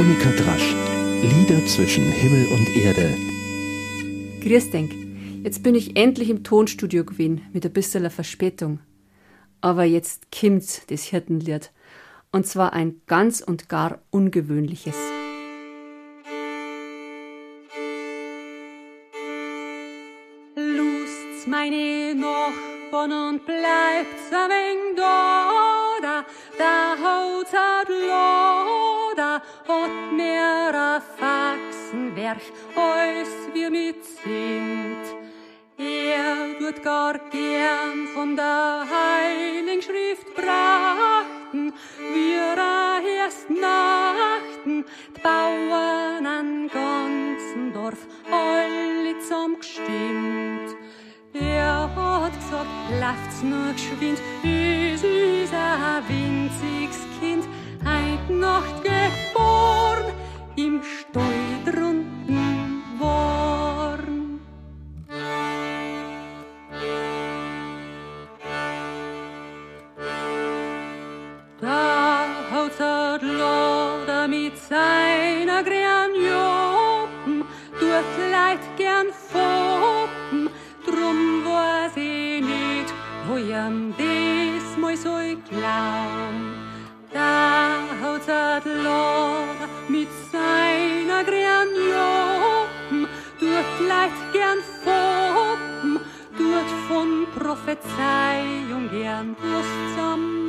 Monika Drasch. Lieder zwischen Himmel und Erde. Grüß denk. Jetzt bin ich endlich im Tonstudio gewesen, mit ein bisschen Verspätung. Aber jetzt kommt's, das Hirtenlied. Und zwar ein ganz und gar ungewöhnliches. Lust's meine Nachbarn und bleibt's ein wenig da, da, da haut's hat mir a Faxenwerk, als wir mit sind. Er tut gar gern von der Heiligen Schrift brachten, wir erst nachten, die Bauern an ganzen Dorf, alle zum gestimmt. Er hat gesagt, lauft's nur geschwind, es ist ein winziges Kind, heut Nacht geboren, seiner Granjopen, tut Leid gern foppen, drum weiß ich nicht, wo ihm das mal soll glaub. Da haut er Loder mit seiner Granjopen, tut Leid gern foppen, tut von Prophezeiung gern Lust zum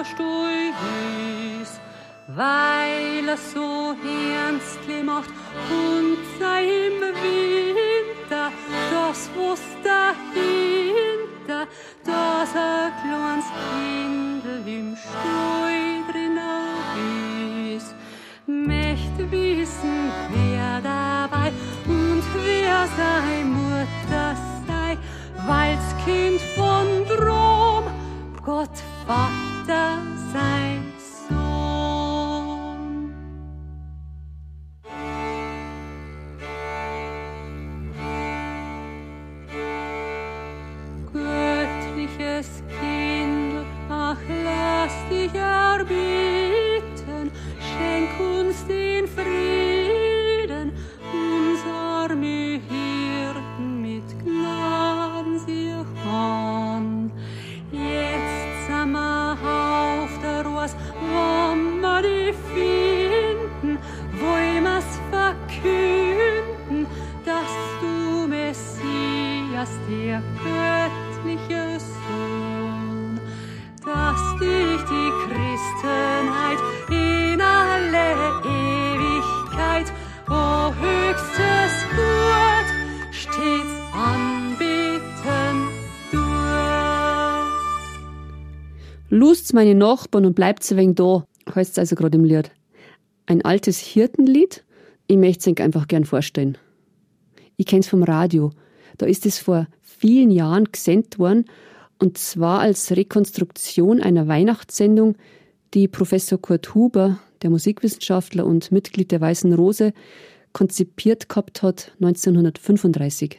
ist, weil er so ernstlich macht und sei im Winter das was dahinter, dass ein kleines Kindl im Stuhl drinnen ist. Möchte wissen, wer dabei und wer sein Mutter sei, weil's Kind von Lust's meine Nachbarn und bleibt's ein wenig da, heißt's also gerade im Lied. Ein altes Hirtenlied, ich möcht's euch einfach gern vorstellen. Ich kenn's vom Radio. Da ist es vor vielen Jahren gesendet worden, und zwar als Rekonstruktion einer Weihnachtssendung, die Professor Kurt Huber, der Musikwissenschaftler und Mitglied der Weißen Rose, konzipiert gehabt hat 1935.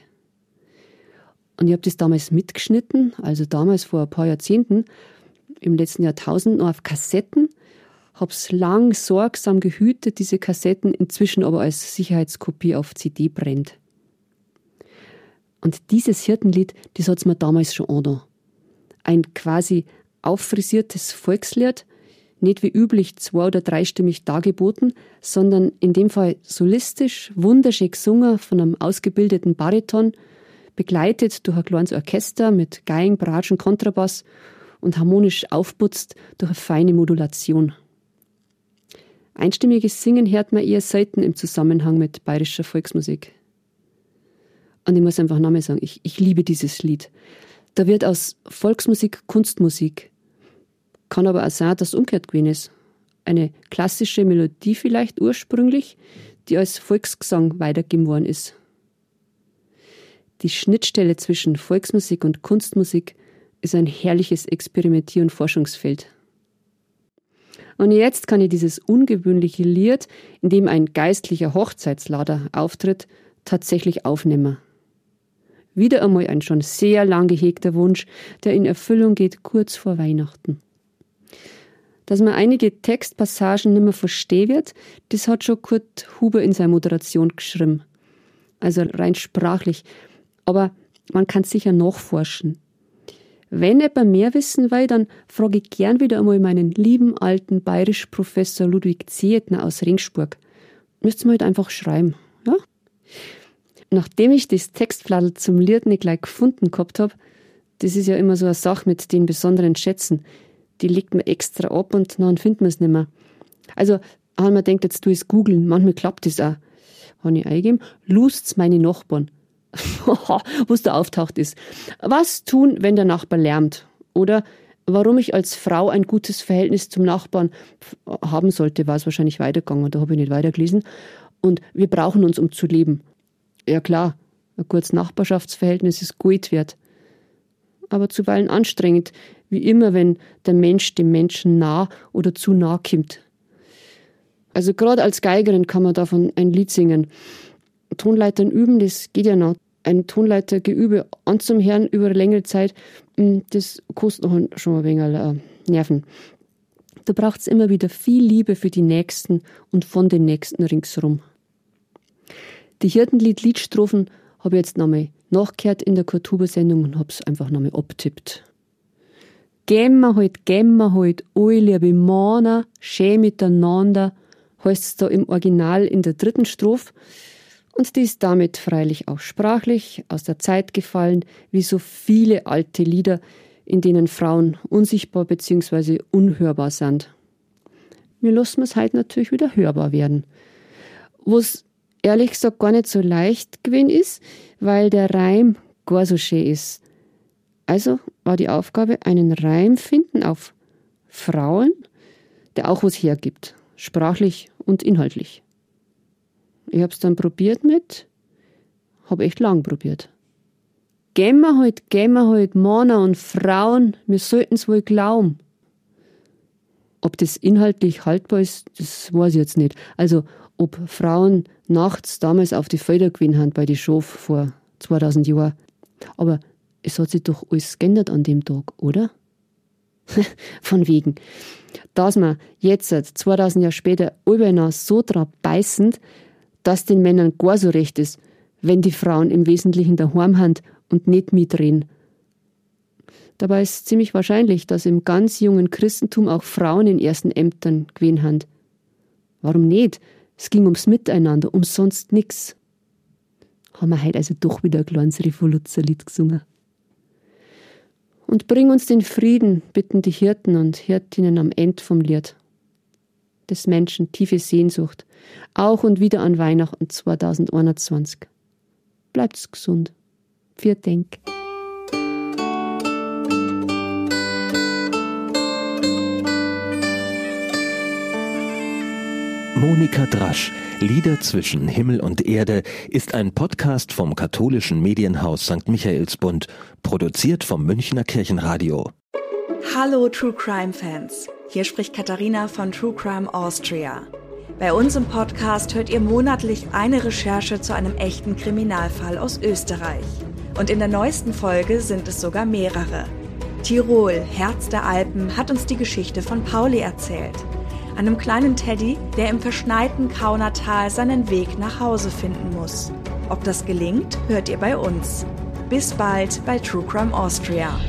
Und ich habe das damals mitgeschnitten, also damals vor ein paar Jahrzehnten, im letzten Jahrtausend noch auf Kassetten, hab's lang sorgsam gehütet, diese Kassetten, inzwischen aber als Sicherheitskopie auf CD brennt. Und dieses Hirtenlied, das hat's mir damals schon angetan. Ein quasi auffrisiertes Volkslied, nicht wie üblich zwei- oder dreistimmig dargeboten, sondern in dem Fall solistisch, wunderschön gesungen von einem ausgebildeten Bariton, begleitet durch ein kleines Orchester mit Geigen, Bratschen, Kontrabass und harmonisch aufputzt durch eine feine Modulation. Einstimmiges Singen hört man eher selten im Zusammenhang mit bayerischer Volksmusik. Und ich muss einfach nochmal sagen, ich, ich liebe dieses Lied. Da wird aus Volksmusik Kunstmusik. Kann aber auch sein, dass umgekehrt gewesen ist. Eine klassische Melodie vielleicht ursprünglich, die als Volksgesang weitergegeben worden ist. Die Schnittstelle zwischen Volksmusik und Kunstmusik ist ein herrliches Experimentier- und Forschungsfeld. Und jetzt kann ich dieses ungewöhnliche Lied, in dem ein geistlicher Hochzeitslader auftritt, tatsächlich aufnehmen. Wieder einmal ein schon sehr lang gehegter Wunsch, der in Erfüllung geht kurz vor Weihnachten. Dass man einige Textpassagen nicht mehr verstehen wird, das hat schon Kurt Huber in seiner Moderation geschrieben. Also rein sprachlich. Aber man kann sicher nachforschen. Wenn jemand mehr wissen will, dann frage ich gern wieder einmal meinen lieben alten bayerisch Professor Ludwig Zietner aus Ringsburg. Müsst ihr mir halt einfach schreiben, ja? Nachdem ich das Textfladel zum Lied nicht gleich gefunden gehabt habe, das ist ja immer so eine Sache mit den besonderen Schätzen, die legt man extra ab und dann findet man es nicht mehr. Also, haben wir denkt, jetzt tu es googeln, manchmal klappt das auch. Habe ich eingegeben, lust's meine Nachbarn. was da auftaucht ist. Was tun, wenn der Nachbar lärmt? Oder warum ich als Frau ein gutes Verhältnis zum Nachbarn haben sollte, war es wahrscheinlich weitergegangen, da habe ich nicht weitergelesen. Und wir brauchen uns, um zu leben. Ja klar, ein kurzes Nachbarschaftsverhältnis ist gut wert. Aber zuweilen anstrengend, wie immer, wenn der Mensch dem Menschen nah oder zu nah kommt. Also gerade als Geigerin kann man davon ein Lied singen. Tonleitern üben, das geht ja noch. Ein Tonleitergeübe anzuhören über eine längere Zeit, hm, das kostet noch schon ein wenig äh, Nerven. Da braucht es immer wieder viel Liebe für die Nächsten und von den Nächsten ringsherum. Die Hirtenlied-Liedstrophen habe ich jetzt nochmal nachgehört in der Kultursendung und habe es einfach nochmal abtippt. Gehen wir halt, gehen wir halt, alle liebe Männer, schön miteinander, heißt es da im Original in der dritten Strophe. Und die ist damit freilich auch sprachlich aus der Zeit gefallen, wie so viele alte Lieder, in denen Frauen unsichtbar bzw. unhörbar sind. Wir lassen es halt natürlich wieder hörbar werden. Wo es ehrlich gesagt gar nicht so leicht gewesen ist, weil der Reim gar so schön ist. Also war die Aufgabe, einen Reim finden auf Frauen, der auch was hergibt, sprachlich und inhaltlich. Ich hab's dann probiert mit, hab echt lang probiert. Gehen wir halt, gehen wir halt, Männer und Frauen, wir sollten's wohl glauben. Ob das inhaltlich haltbar ist, das weiß ich jetzt nicht. Also, ob Frauen nachts damals auf die Felder gewinnen haben bei die Schof vor 2000 Jahren. Aber es hat sich doch alles geändert an dem Tag, oder? Von wegen. Dass man jetzt, 2000 Jahre später, überall so drauf beißend, dass den Männern gar so recht ist, wenn die Frauen im Wesentlichen daheim sind und nicht mitreden. Dabei ist ziemlich wahrscheinlich, dass im ganz jungen Christentum auch Frauen in ersten Ämtern gewesen haben. Warum nicht? Es ging ums Miteinander, um sonst nix. Haben wir heute also doch wieder ein kleines Revoluzerlied gesungen. Und bring uns den Frieden, bitten die Hirten und Hirtinnen am Ende vom Lied. Des Menschen tiefe Sehnsucht, auch und wieder an Weihnachten 2021. Bleibt's gesund. Vier Denk. Monika Drasch, Lieder zwischen Himmel und Erde, ist ein Podcast vom katholischen Medienhaus St. Michaelsbund, produziert vom Münchner Kirchenradio. Hallo True Crime Fans, hier spricht Katharina von True Crime Austria. Bei uns im Podcast hört ihr monatlich eine Recherche zu einem echten Kriminalfall aus Österreich. Und in der neuesten Folge sind es sogar mehrere. Tirol, Herz der Alpen, hat uns die Geschichte von Pauli erzählt einem kleinen Teddy, der im verschneiten Kaunertal seinen Weg nach Hause finden muss. Ob das gelingt, hört ihr bei uns. Bis bald bei True Crime Austria.